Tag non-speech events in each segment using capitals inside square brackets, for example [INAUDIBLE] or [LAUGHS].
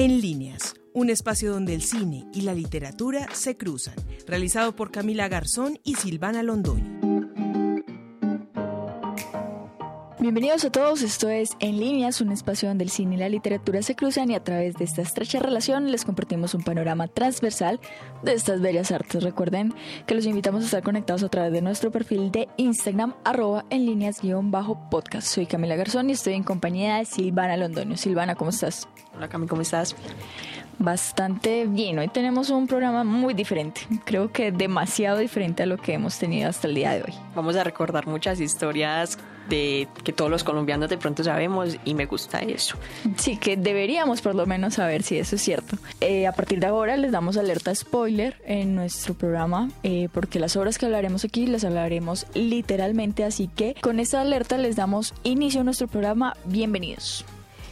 En líneas, un espacio donde el cine y la literatura se cruzan, realizado por Camila Garzón y Silvana Londoño. Bienvenidos a todos, esto es En Líneas, un espacio donde el cine y la literatura se cruzan y a través de esta estrecha relación les compartimos un panorama transversal de estas bellas artes. Recuerden que los invitamos a estar conectados a través de nuestro perfil de Instagram, arroba en líneas-podcast. Soy Camila Garzón y estoy en compañía de Silvana Londoño. Silvana, ¿cómo estás? Hola Cami, ¿cómo estás? Bastante bien, hoy tenemos un programa muy diferente, creo que demasiado diferente a lo que hemos tenido hasta el día de hoy. Vamos a recordar muchas historias de que todos los colombianos de pronto sabemos y me gusta eso. Sí, que deberíamos por lo menos saber si eso es cierto. Eh, a partir de ahora les damos alerta spoiler en nuestro programa eh, porque las obras que hablaremos aquí las hablaremos literalmente, así que con esta alerta les damos inicio a nuestro programa. Bienvenidos.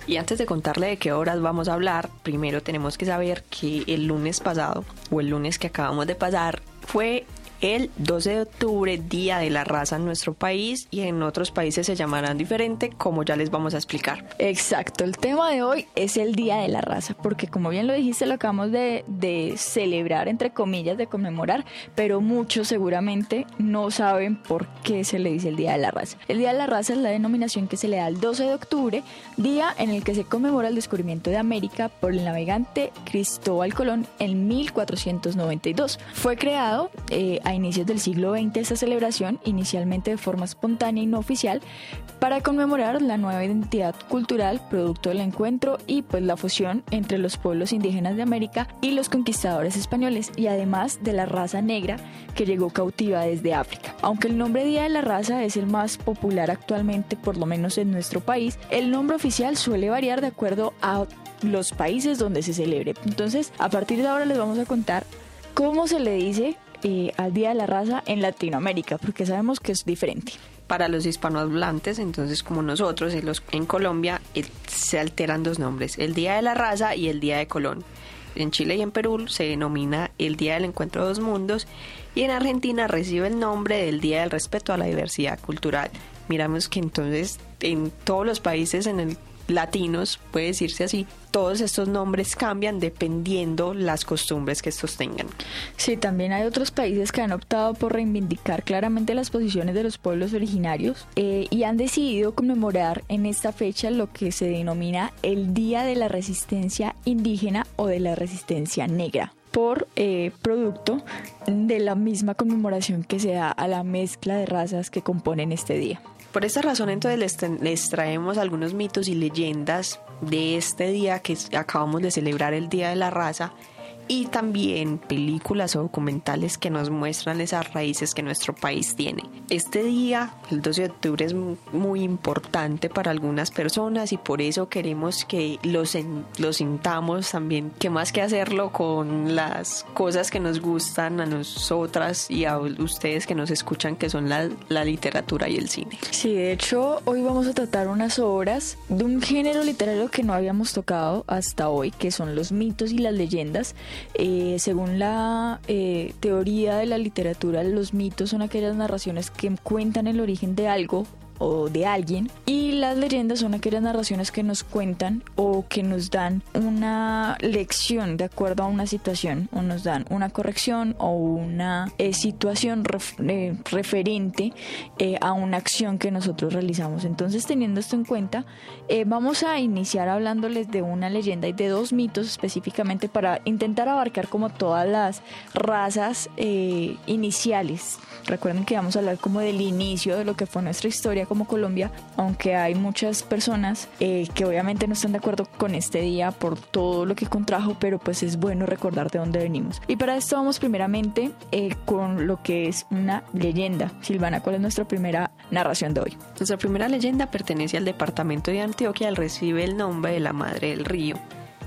Y antes de contarle de qué horas vamos a hablar, primero tenemos que saber que el lunes pasado o el lunes que acabamos de pasar fue el 12 de octubre, Día de la Raza en nuestro país y en otros países se llamarán diferente, como ya les vamos a explicar. Exacto, el tema de hoy es el Día de la Raza, porque como bien lo dijiste, lo acabamos de, celebrar, entre comillas, de conmemorar, pero muchos seguramente no saben por qué se le dice el Día de la Raza. El Día de la Raza es la denominación que se le da el 12 de octubre, día en el que se conmemora el descubrimiento de América por el navegante Cristóbal Colón en 1492. Fue creado eh, a inicios del siglo XX esta celebración, inicialmente de forma espontánea y no oficial, para conmemorar la nueva identidad cultural producto del encuentro y pues la fusión entre los pueblos indígenas de América y los conquistadores españoles y además de la raza negra que llegó cautiva desde África. Aunque el nombre Día de la Raza es el más popular actualmente, por lo menos en nuestro país, el nombre oficial suele variar de acuerdo a los países donde se celebre. Entonces, a partir de ahora les vamos a contar cómo se le dice eh, al Día de la Raza en Latinoamérica, porque sabemos que es diferente. Para los hispanohablantes, entonces como nosotros en, los, en Colombia, se alteran dos nombres, el Día de la Raza y el Día de Colón. En Chile y en Perú se denomina el Día del Encuentro de dos Mundos y en Argentina recibe el nombre del Día del Respeto a la Diversidad Cultural. Miramos que entonces en todos los países en el latinos, puede decirse así, todos estos nombres cambian dependiendo las costumbres que estos tengan. Sí, también hay otros países que han optado por reivindicar claramente las posiciones de los pueblos originarios eh, y han decidido conmemorar en esta fecha lo que se denomina el Día de la Resistencia Indígena o de la Resistencia Negra por eh, producto de la misma conmemoración que se da a la mezcla de razas que componen este día. Por esta razón entonces les, traemos algunos mitos y leyendas de este día que acabamos de celebrar el Día de la Raza y también películas o documentales que nos muestran esas raíces que nuestro país tiene. Este día, el 12 de octubre, es muy importante para algunas personas y por eso queremos que lo, lo sintamos también, que más que hacerlo con las cosas que nos gustan a nosotras y a ustedes que nos escuchan, que son la, la literatura y el cine. Sí, de hecho, hoy vamos a tratar unas obras de un género literario que no habíamos tocado hasta hoy, que son los mitos y las leyendas eh, según la eh, teoría de la literatura, los mitos son aquellas narraciones que cuentan el origen de algo o de alguien y las leyendas son aquellas narraciones que nos cuentan o que nos dan una lección de acuerdo a una situación o nos dan una corrección o una eh, situación eh, referente eh, a una acción que nosotros realizamos. Entonces teniendo esto en cuenta vamos a iniciar hablándoles de una leyenda y de dos mitos específicamente para intentar abarcar como todas las razas iniciales. Recuerden que vamos a hablar como del inicio de lo que fue nuestra historia como Colombia, aunque hay muchas personas eh, que obviamente no están de acuerdo con este día por todo lo que contrajo, pero pues es bueno recordar de dónde venimos. Y para esto vamos primeramente eh, con lo que es una leyenda. Silvana, ¿cuál es nuestra primera narración de hoy? Nuestra primera leyenda pertenece al departamento de Antioquia, recibe el nombre de la Madre del Río.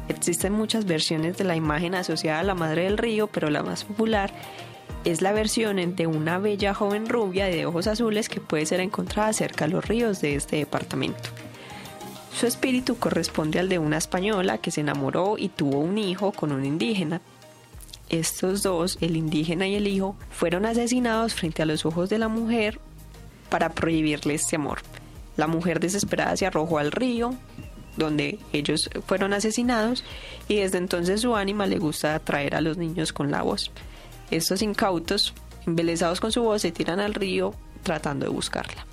Existen muchas versiones de la imagen asociada a la Madre del Río, pero la más popular es la versión de una bella joven rubia de ojos azules que puede ser encontrada cerca de los ríos de este departamento. Su espíritu corresponde al de una española que se enamoró y tuvo un hijo con un indígena. Estos dos, el indígena y el hijo, fueron asesinados frente a los ojos de la mujer para prohibirle este amor. La mujer desesperada se arrojó al río, donde ellos fueron asesinados y desde entonces su ánima le gusta atraer a los niños con la voz. Estos incautos, embelesados con su voz, se tiran al río tratando de buscarla.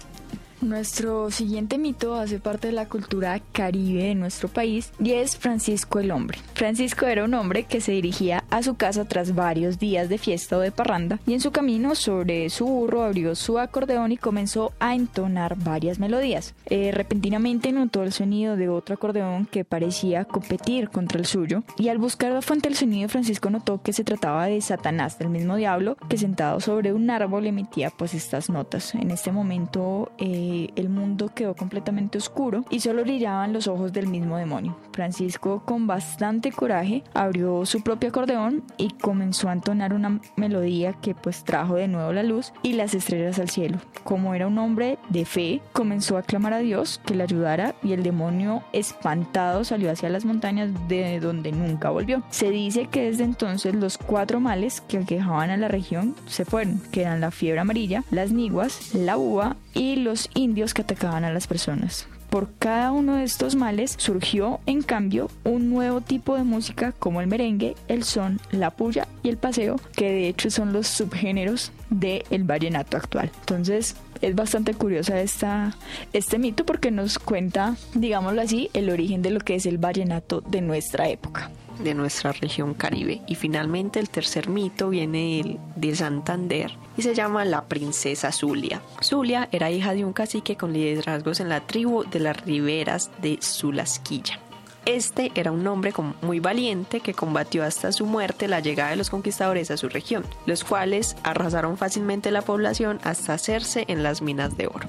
Nuestro siguiente mito hace parte de la cultura caribe de nuestro país y es Francisco el Hombre. Francisco era un hombre que se dirigía a su casa tras varios días de fiesta o de parranda y en su camino sobre su burro abrió su acordeón y comenzó a entonar varias melodías. Eh, repentinamente notó el sonido de otro acordeón que parecía competir contra el suyo y al buscar la fuente del sonido Francisco notó que se trataba de Satanás, del mismo diablo que sentado sobre un árbol emitía pues estas notas. En este momento eh, el mundo quedó completamente oscuro y solo brillaban los ojos del mismo demonio. Francisco, con bastante coraje, abrió su propio acordeón y comenzó a entonar una melodía que pues trajo de nuevo la luz y las estrellas al cielo. Como era un hombre de fe, comenzó a clamar a Dios que le ayudara y el demonio espantado salió hacia las montañas de donde nunca volvió. Se dice que desde entonces los cuatro males que aquejaban a la región se fueron, que eran la fiebre amarilla, las niguas, la uva y los indios que atacaban a las personas. Por cada uno de estos males surgió, en cambio, un nuevo tipo de música como el merengue, el son, la puya y el paseo, que de hecho son los subgéneros del vallenato actual. Entonces, es bastante curiosa esta, este mito porque nos cuenta, digámoslo así, el origen de lo que es el vallenato de nuestra época de nuestra región caribe. Y finalmente el tercer mito viene de Santander y se llama la princesa Zulia. Zulia era hija de un cacique con liderazgos en la tribu de las riberas de Zulasquilla. Este era un hombre muy valiente que combatió hasta su muerte la llegada de los conquistadores a su región, los cuales arrasaron fácilmente la población hasta hacerse en las minas de oro.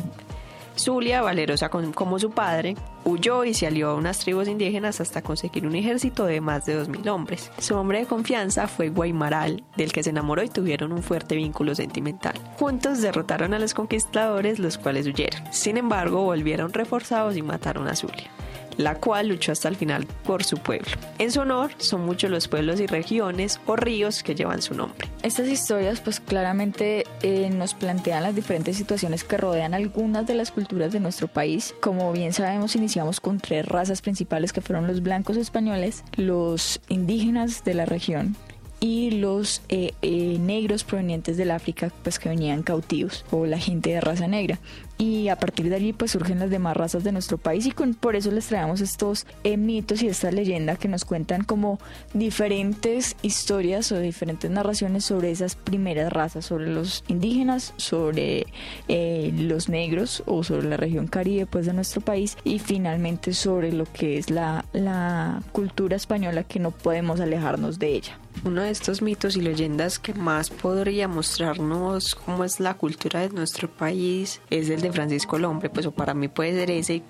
Zulia, valerosa como su padre, huyó y se alió a unas tribus indígenas hasta conseguir un ejército de más de 2.000 hombres. Su hombre de confianza fue Guaymaral, del que se enamoró y tuvieron un fuerte vínculo sentimental. Juntos derrotaron a los conquistadores, los cuales huyeron. Sin embargo, volvieron reforzados y mataron a Zulia la cual luchó hasta el final por su pueblo. En su honor son muchos los pueblos y regiones o ríos que llevan su nombre. Estas historias pues claramente eh, nos plantean las diferentes situaciones que rodean algunas de las culturas de nuestro país. Como bien sabemos iniciamos con tres razas principales que fueron los blancos españoles, los indígenas de la región y los eh, eh, negros provenientes del África pues que venían cautivos o la gente de raza negra y a partir de allí pues surgen las demás razas de nuestro país y con, por eso les traemos estos eh, mitos y esta leyenda que nos cuentan como diferentes historias o diferentes narraciones sobre esas primeras razas, sobre los indígenas, sobre los negros o sobre la región caribe pues de nuestro país y finalmente sobre lo que es la, la cultura española que no podemos alejarnos de ella. Uno de estos mitos y leyendas que más podría mostrarnos cómo es la cultura de nuestro país es el de Francisco el Hombre, pues o para mí puede ser ese,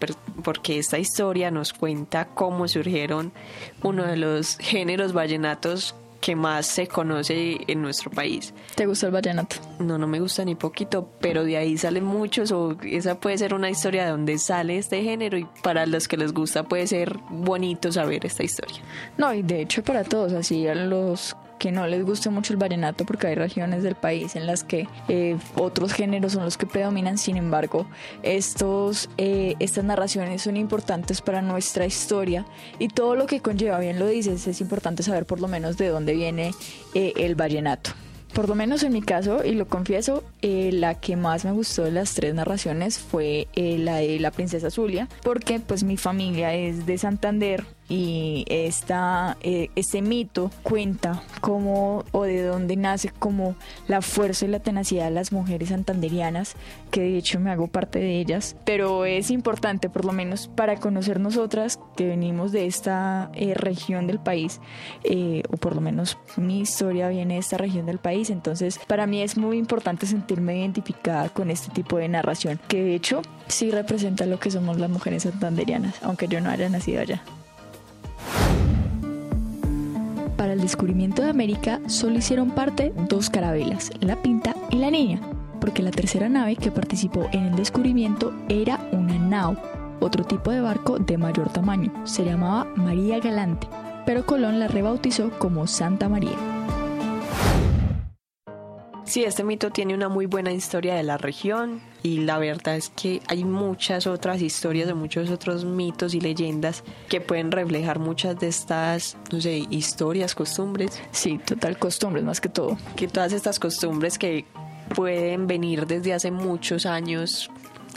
porque esta historia nos cuenta cómo surgieron uno de los géneros vallenatos que más se conoce en nuestro país. ¿Te gusta el vallenato? No, no me gusta ni poquito, pero de ahí salen muchos o esa puede ser una historia de donde sale este género y para los que les gusta puede ser bonito saber esta historia. No, y de hecho para todos, así a los que no les guste mucho el vallenato porque hay regiones del país en las que eh, otros géneros son los que predominan, sin embargo, estos, eh, estas narraciones son importantes para nuestra historia y todo lo que conlleva, bien lo dices, es importante saber por lo menos de dónde viene eh, el vallenato. Por lo menos en mi caso, y lo confieso, la que más me gustó de las tres narraciones fue la de la princesa Zulia, porque pues mi familia es de Santander, y esta, eh, este mito cuenta cómo o de dónde nace como la fuerza y la tenacidad de las mujeres santanderianas, que de hecho me hago parte de ellas, pero es importante por lo menos para conocer nosotras que venimos de esta eh, región del país, eh, o por lo menos mi historia viene de esta región del país, entonces para mí es muy importante sentirme identificada con este tipo de narración, que de hecho sí representa lo que somos las mujeres santanderianas, aunque yo no haya nacido allá. Para el descubrimiento de América solo hicieron parte dos carabelas, la Pinta y la Niña, porque la tercera nave que participó en el descubrimiento era una nao, otro tipo de barco de mayor tamaño. Se llamaba María Galante, pero Colón la rebautizó como Santa María. Sí, este mito tiene una muy buena historia de la región y la verdad es que hay muchas otras historias de muchos otros mitos y leyendas que pueden reflejar muchas de estas, no sé, historias, costumbres. Sí, total costumbres más que todo. Que todas estas costumbres que pueden venir desde hace muchos años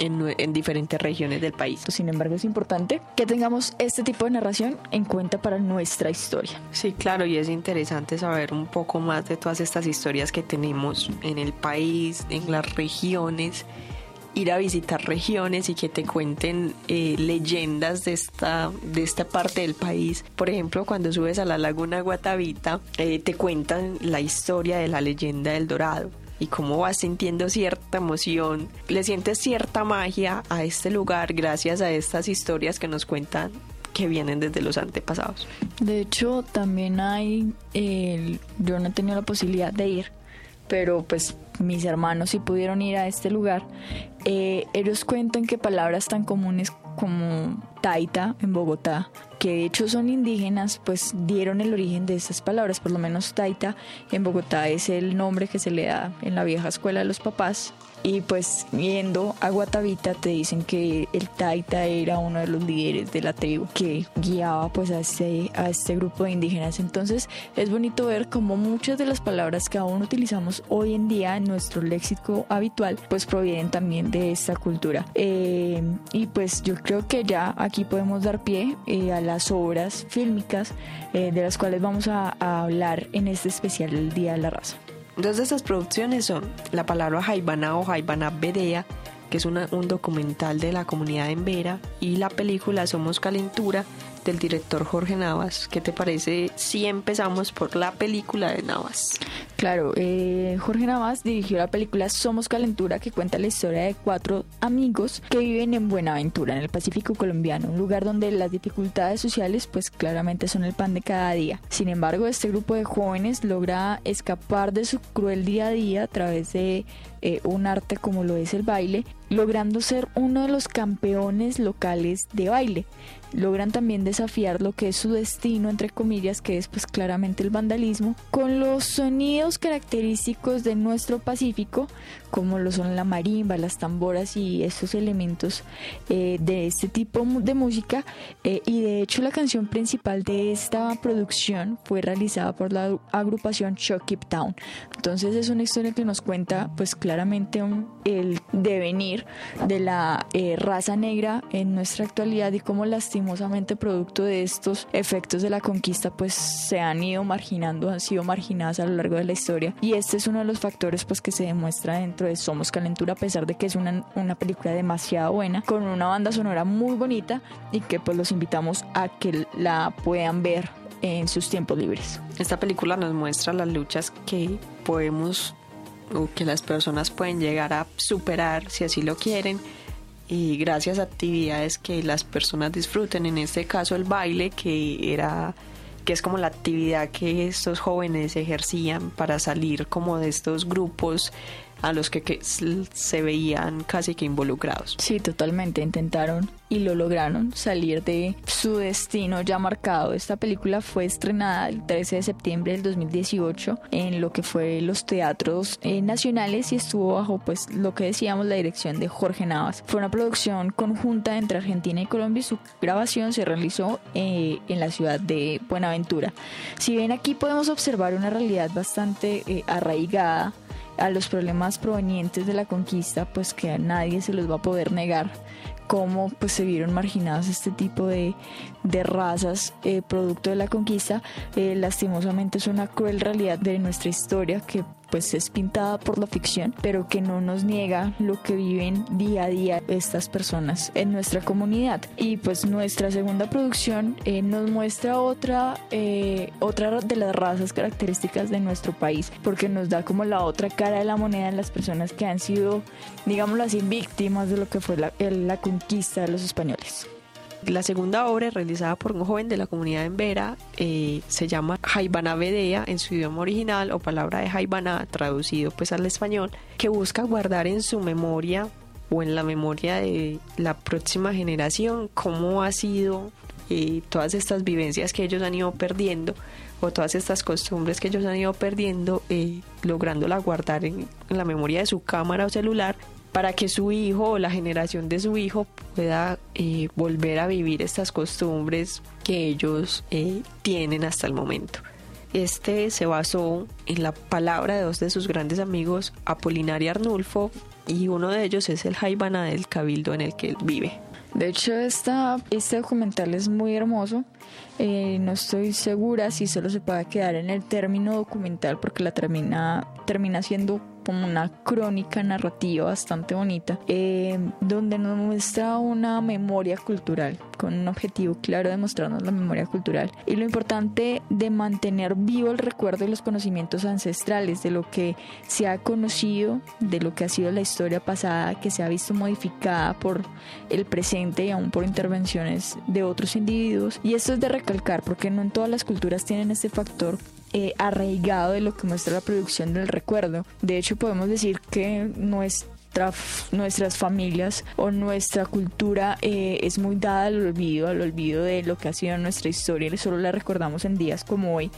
en, diferentes regiones del país. Sin embargo, es importante que tengamos este tipo de narración en cuenta para nuestra historia. Sí, claro, y es interesante saber un poco más de todas estas historias que tenemos en el país, en las regiones ir a visitar regiones y que te cuenten eh, leyendas de esta, de esta parte del país. Por ejemplo, cuando subes a la laguna Guatavita, eh, te cuentan la historia de la leyenda del Dorado y cómo vas sintiendo cierta emoción, le sientes cierta magia a este lugar gracias a estas historias que nos cuentan que vienen desde los antepasados. De hecho, también hay, yo no he tenido la posibilidad de ir, pero pues mis hermanos sí pudieron ir a este lugar. Eh, ellos cuentan que palabras tan comunes como taita en Bogotá, que de hecho son indígenas, pues dieron el origen de estas palabras, por lo menos taita en Bogotá es el nombre que se le da en la vieja escuela de los papás y pues viendo a Guatavita te dicen que el Taita era uno de los líderes de la tribu que guiaba pues a este, a este grupo de indígenas. Entonces es bonito ver cómo muchas de las palabras que aún utilizamos hoy en día en nuestro léxico habitual pues provienen también de esta cultura. Eh, y pues yo creo que ya aquí podemos dar pie eh, a las obras fílmicas eh, de las cuales vamos a, hablar en este especial Día de la Raza. Dos de estas producciones son La palabra Jaibana o Jaibana Bedea, que es un documental de la comunidad en Vera, y la película Somos Calentura, del director Jorge Navas. ¿Qué te parece si empezamos por la película de Navas? Claro, eh, Jorge Navas dirigió la película Somos Calentura que cuenta la historia de cuatro amigos que viven en Buenaventura, en el Pacífico colombiano, un lugar donde las dificultades sociales pues claramente son el pan de cada día. Sin embargo, este grupo de jóvenes logra escapar de su cruel día a día a través de eh, un arte como lo es el baile, logrando ser uno de los campeones locales de baile logran también desafiar lo que es su destino, entre comillas, que es pues claramente el vandalismo, con los sonidos característicos de nuestro Pacífico, como lo son la marimba, las tamboras y estos elementos eh, de este tipo de música. Eh, y de hecho la canción principal de esta producción fue realizada por la agrupación Shock Keep Town. Entonces es una historia que nos cuenta pues claramente el devenir de la eh, raza negra en nuestra actualidad y cómo lastimosamente producto de estos efectos de la conquista pues se han ido marginando, han sido marginadas a lo largo de la historia y este es uno de los factores pues que se demuestra dentro de Somos Calentura a pesar de que es una, una película demasiado buena con una banda sonora muy bonita y que pues los invitamos a que la puedan ver en sus tiempos libres. Esta película nos muestra las luchas que podemos o que las personas pueden llegar a superar si así lo quieren. Y gracias a actividades que las personas disfruten, en este caso el baile, que era que es como la actividad que estos jóvenes ejercían para salir como de estos grupos a los que, se veían casi que involucrados. Sí, totalmente. Intentaron y lo lograron salir de su destino ya marcado. Esta película fue estrenada el 13 de septiembre del 2018 en lo que fue los teatros eh, nacionales y estuvo bajo pues lo que decíamos la dirección de Jorge Navas. Fue una producción conjunta entre Argentina y Colombia y su grabación se realizó eh, en la ciudad de Buenaventura. Si bien aquí podemos observar una realidad bastante eh, arraigada a los problemas provenientes de la conquista, pues que a nadie se los va a poder negar cómo pues se vieron marginadas este tipo de, de razas eh, producto de la conquista. Eh, lastimosamente es una cruel realidad de nuestra historia que pues es pintada por la ficción, pero que no nos niega lo que viven día a día estas personas en nuestra comunidad. Y pues nuestra segunda producción eh, nos muestra otra, eh, otra de las razas características de nuestro país, porque nos da como la otra cara de la moneda en las personas que han sido, digámoslo así, víctimas de lo que fue la, la conquista de los españoles. La segunda obra, realizada por un joven de la comunidad en Vera, eh, se llama Jaibana Vedea en su idioma original o palabra de Jaibana traducido pues al español, que busca guardar en su memoria o en la memoria de la próxima generación cómo ha sido eh, todas estas vivencias que ellos han ido perdiendo o todas estas costumbres que ellos han ido perdiendo, eh, lográndola guardar en, la memoria de su cámara o celular para que su hijo o la generación de su hijo pueda eh, volver a vivir estas costumbres que ellos eh, tienen hasta el momento. Este se basó en la palabra de dos de sus grandes amigos, Apolinar y Arnulfo, y uno de ellos es el Jaibana del cabildo en el que él vive. De hecho, esta, este documental es muy hermoso. Eh, no estoy segura si solo se puede quedar en el término documental porque la termina, termina siendo como una crónica narrativa bastante bonita, eh, donde nos muestra una memoria cultural, con un objetivo claro de mostrarnos la memoria cultural y lo importante de mantener vivo el recuerdo y los conocimientos ancestrales, de lo que se ha conocido, de lo que ha sido la historia pasada, que se ha visto modificada por el presente y aún por intervenciones de otros individuos. Y esto es de recalcar, porque no en todas las culturas tienen este factor eh, arraigado de lo que muestra la producción del recuerdo. De hecho, podemos decir que nuestra, nuestras familias o nuestra cultura eh, es muy dada al olvido, al olvido de lo que ha sido nuestra historia solo la recordamos en días como hoy.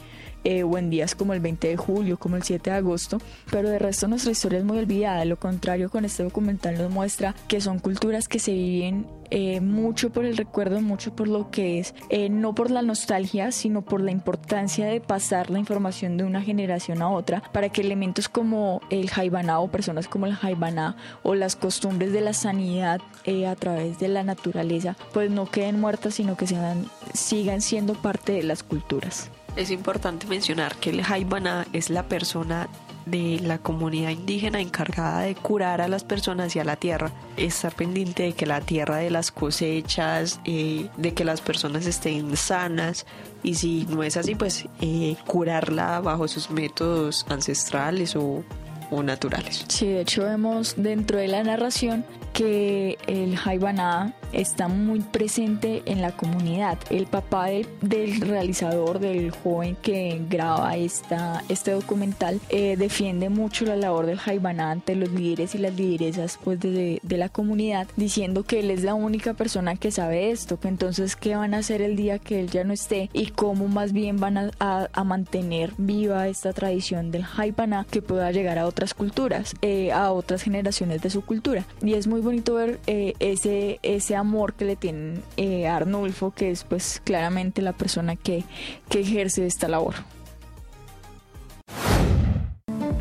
Eh, o en días como el 20 de julio, como el 7 de agosto, pero de resto nuestra historia es muy olvidada. Lo contrario, con este documental nos muestra que son culturas que se viven eh, mucho por el recuerdo, mucho por lo que es, eh, no por la nostalgia, sino por la importancia de pasar la información de una generación a otra para que elementos como el jaibaná o personas como el jaibaná o las costumbres de la sanidad a través de la naturaleza, pues no queden muertas, sino que sean, sigan siendo parte de las culturas. Es importante mencionar que el Haibana es la persona de la comunidad indígena encargada de curar a las personas y a la tierra. Está pendiente de que la tierra de las cosechas, eh, de que las personas estén sanas y si no es así, pues eh, curarla bajo sus métodos ancestrales o, o naturales. Sí, de hecho vemos dentro de la narración que el Jaibaná está muy presente en la comunidad. El papá del, realizador, del joven que graba esta, este documental, eh, defiende mucho la labor del Jaibaná ante los líderes y las lideresas pues, de, la comunidad, diciendo que él es la única persona que sabe esto, que entonces qué van a hacer el día que él ya no esté y cómo más bien van a, mantener viva esta tradición del Jaibaná que pueda llegar a otras culturas, eh, a otras generaciones de su cultura. Y es muy bonito ver eh, ese, ese amor que le tienen eh, a Arnulfo, que es pues claramente la persona que, que ejerce esta labor.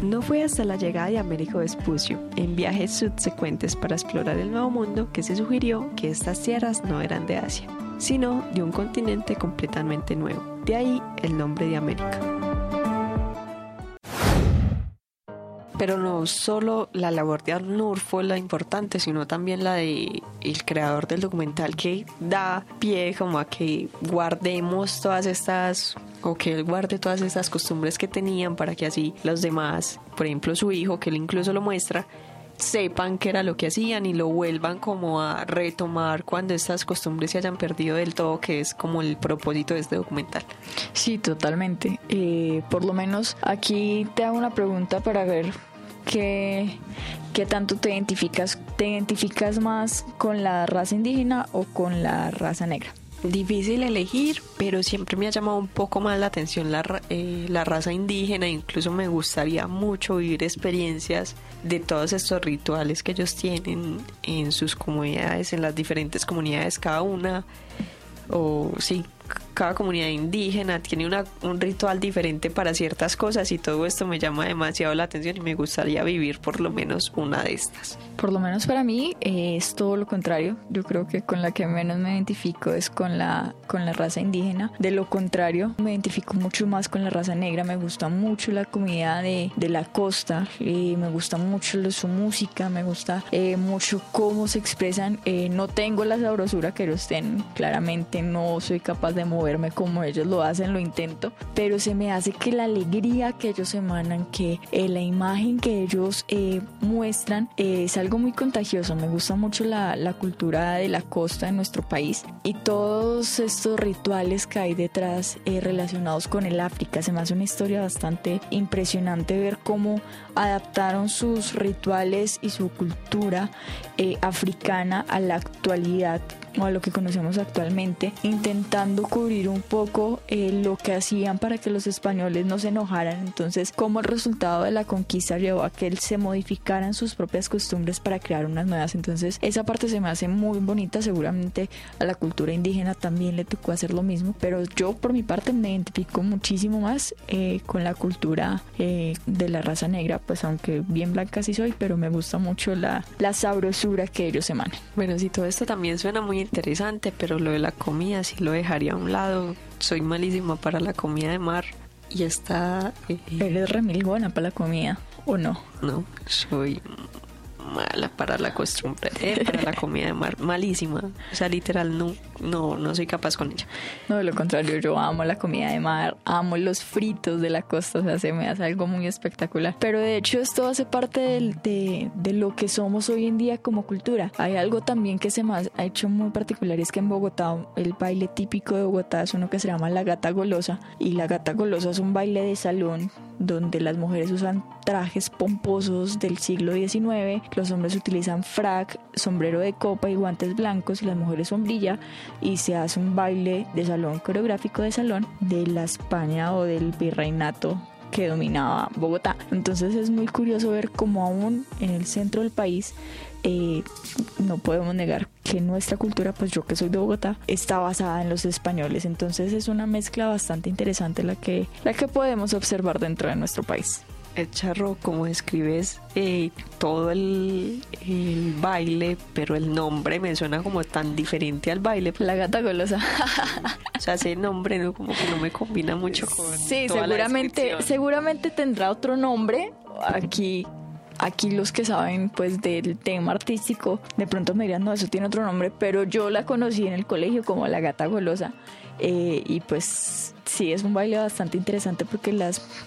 No fue hasta la llegada de Américo Vespucio, en viajes subsecuentes para explorar el Nuevo Mundo, que se sugirió que estas tierras no eran de Asia, sino de un continente completamente nuevo. De ahí el nombre de América. Pero no solo la labor de Arnur fue la importante, sino también la de el creador del documental que da pie como a que guardemos todas estas o que él guarde todas estas costumbres que tenían para que así los demás, por ejemplo su hijo, que él incluso lo muestra, sepan qué era lo que hacían y lo vuelvan como a retomar cuando estas costumbres se hayan perdido del todo, que es como el propósito de este documental. Sí, totalmente. Eh, por lo menos aquí te hago una pregunta para ver ¿Qué, ¿Qué tanto te identificas? ¿Te identificas más con la raza indígena o con la raza negra? Difícil elegir, pero siempre me ha llamado un poco más la atención la, eh, la raza indígena. Incluso me gustaría mucho vivir experiencias de todos estos rituales que ellos tienen en sus comunidades, en las diferentes comunidades, cada una. O sí, cada comunidad indígena tiene una, un ritual diferente para ciertas cosas y todo esto me llama demasiado la atención y me gustaría vivir por lo menos una de estas. Por lo menos para mí eh, es todo lo contrario. Yo creo que con la que menos me identifico es con la, con la raza indígena. De lo contrario, me identifico mucho más con la raza negra. Me gusta mucho la comunidad de, de la costa, y me gusta mucho su música, me gusta eh, mucho cómo se expresan. Eh, no tengo la sabrosura que ellos tienen, claramente no soy capaz de mover verme como ellos lo hacen, lo intento, pero se me hace que la alegría que ellos emanan, que eh, la imagen que ellos eh, muestran eh, es algo muy contagioso. Me gusta mucho la, la, cultura de la costa de nuestro país y todos estos rituales que hay detrás relacionados con el África. Se me hace una historia bastante impresionante ver cómo adaptaron sus rituales y su cultura africana a la actualidad o a lo que conocemos actualmente, intentando cubrir un poco eh, lo que hacían para que los españoles no se enojaran. Entonces, como el resultado de la conquista llevó a que se modificaran sus propias costumbres para crear unas nuevas. Entonces, esa parte se me hace muy bonita. Seguramente a la cultura indígena también le tocó hacer lo mismo, pero yo por mi parte me identifico muchísimo más eh, con la cultura eh, de la raza negra, pues aunque bien blanca sí soy, pero me gusta mucho la, la sabrosura que ellos emanan. Bueno, sí, todo esto también suena muy interesante, pero lo de la comida sí lo dejaría a un lado. Soy malísima para la comida de mar y está... Eh, Eres remilgona para la comida, ¿o no? No, soy mala para la costumbre, eh, para la comida de mar, malísima. O sea, literal, no, no, no soy capaz con ella. No, de lo contrario, yo amo la comida de mar, amo los fritos de la costa, o sea, se me hace algo muy espectacular. Pero de hecho esto hace parte de, de, lo que somos hoy en día como cultura. Hay algo también que se me ha hecho muy particular, es que en Bogotá el baile típico de Bogotá es uno que se llama la gata golosa y la gata golosa es un baile de salón donde las mujeres usan trajes pomposos del siglo XIX, los hombres utilizan frac, sombrero de copa y guantes blancos y las mujeres sombrilla y se hace un baile de salón coreográfico de salón de la O del virreinato que dominaba Bogotá. Entonces es muy curioso ver cómo aún en el centro del país eh, no podemos negar que nuestra cultura, pues yo que soy de Bogotá, está basada en los españoles. Entonces es una mezcla bastante interesante la que, la que podemos observar dentro de nuestro país charro, como describes eh, todo el, baile, pero el nombre me suena como tan diferente al baile. [LAUGHS] La gata golosa. o sea, ese nombre ¿no? como que no me combina mucho con. Sí, seguramente, seguramente tendrá otro nombre. Aquí aquí los que saben pues del tema artístico de pronto me dirán no eso tiene otro nombre pero yo la conocí en el colegio como la gata golosa eh, y pues sí, es un baile bastante interesante porque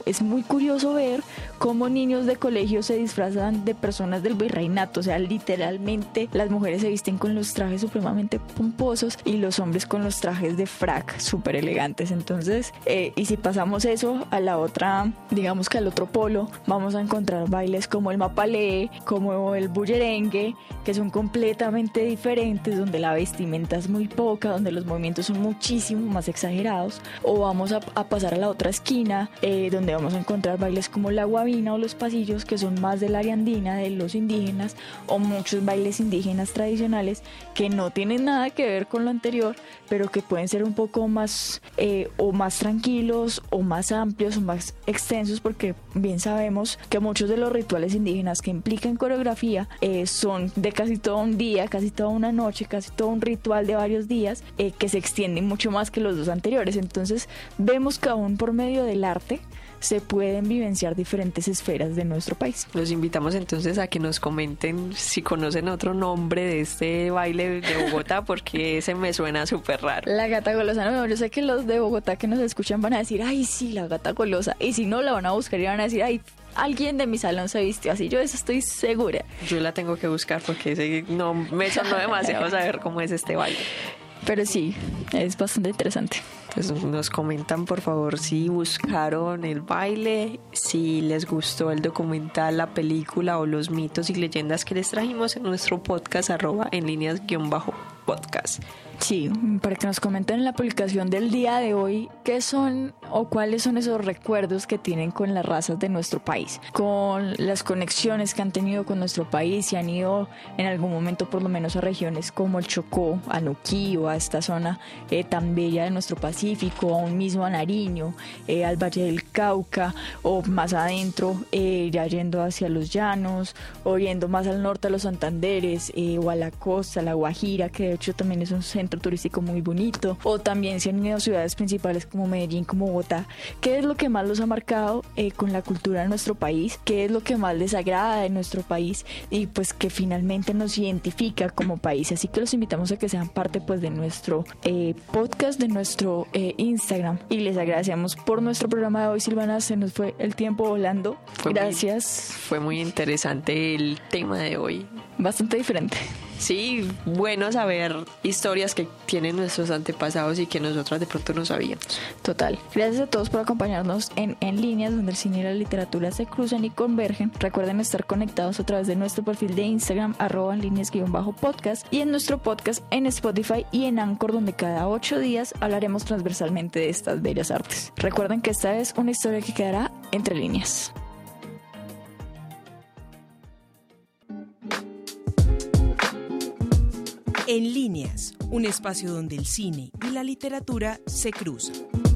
es muy curioso ver cómo niños de colegio se disfrazan de personas del virreinato. O sea, literalmente las mujeres se visten con los trajes supremamente pomposos y los hombres con los trajes de frac súper elegantes. Entonces, eh, y si pasamos eso a la otra, digamos que al otro polo, vamos a encontrar bailes como el mapalé, como el bullerengue, que son completamente diferentes, donde la vestimenta es muy poca, donde los movimientos son muchísimos más exagerados. O vamos a, pasar a la otra esquina, eh, donde vamos a encontrar bailes como la guabina o los pasillos, que son más del área andina, de los indígenas, o muchos bailes indígenas tradicionales que no tienen nada que ver con lo anterior, pero que pueden ser un poco más eh, o más tranquilos o más amplios o más extensos, porque bien sabemos que muchos de los rituales indígenas que implican coreografía eh, son de casi todo un día, casi toda una noche, casi todo un ritual de varios días, que se extienden mucho más que los dos anteriores. Entonces vemos que aún por medio del arte se pueden vivenciar diferentes esferas de nuestro país. Los invitamos entonces a que nos comenten si conocen otro nombre de este baile de Bogotá, porque ese me suena súper raro. La gata golosa, no, yo sé que los de Bogotá que nos escuchan van a decir, ay, sí, la gata golosa, y si no, la van a buscar y van a decir, ay, alguien de mi salón se vistió así, yo eso estoy segura. Yo la tengo que buscar porque no me sonó demasiado saber cómo es este baile. Pero sí, es bastante interesante. Pues nos comentan por favor si buscaron el baile, si les gustó el documental, la película o los mitos y leyendas que les trajimos en nuestro podcast arroba en líneas guion bajo podcast. Sí, para que nos comenten en la publicación del día de hoy qué son o cuáles son esos recuerdos que tienen con las razas de nuestro país, con las conexiones que han tenido con nuestro país, si han ido en algún momento por lo menos a regiones como el Chocó, a Nuquí o a esta zona eh, tan bella de nuestro Pacífico, a un mismo a Nariño, eh, al Valle del Cauca o más adentro, eh, ya yendo hacia los llanos o yendo más al norte a los Santanderes o a la costa, a la Guajira, que de hecho también es un centro turístico muy bonito, o también se han ido a ciudades principales como Medellín, como Bogotá. ¿Qué es lo que más los ha marcado eh, con la cultura de nuestro país? ¿Qué es lo que más les agrada de nuestro país? Y pues que finalmente nos identifica como país. Así que los invitamos a que sean parte pues de nuestro eh, podcast, de nuestro eh, Instagram. Y les agradecemos por nuestro programa de hoy, Silvana. Se nos fue el tiempo volando. Gracias. fue muy interesante el tema de hoy. Bastante diferente. Sí, bueno saber historias que tienen nuestros antepasados y que nosotras de pronto no sabíamos. Total. Gracias a todos por acompañarnos en En Líneas, donde el cine y la literatura se cruzan y convergen. Recuerden estar conectados a través de nuestro perfil de Instagram, arroba en líneas-podcast, y en nuestro podcast en Spotify y en Anchor, donde cada ocho días hablaremos transversalmente de estas bellas artes. Recuerden que esta es una historia que quedará entre líneas. En líneas, un espacio donde el cine y la literatura se cruzan.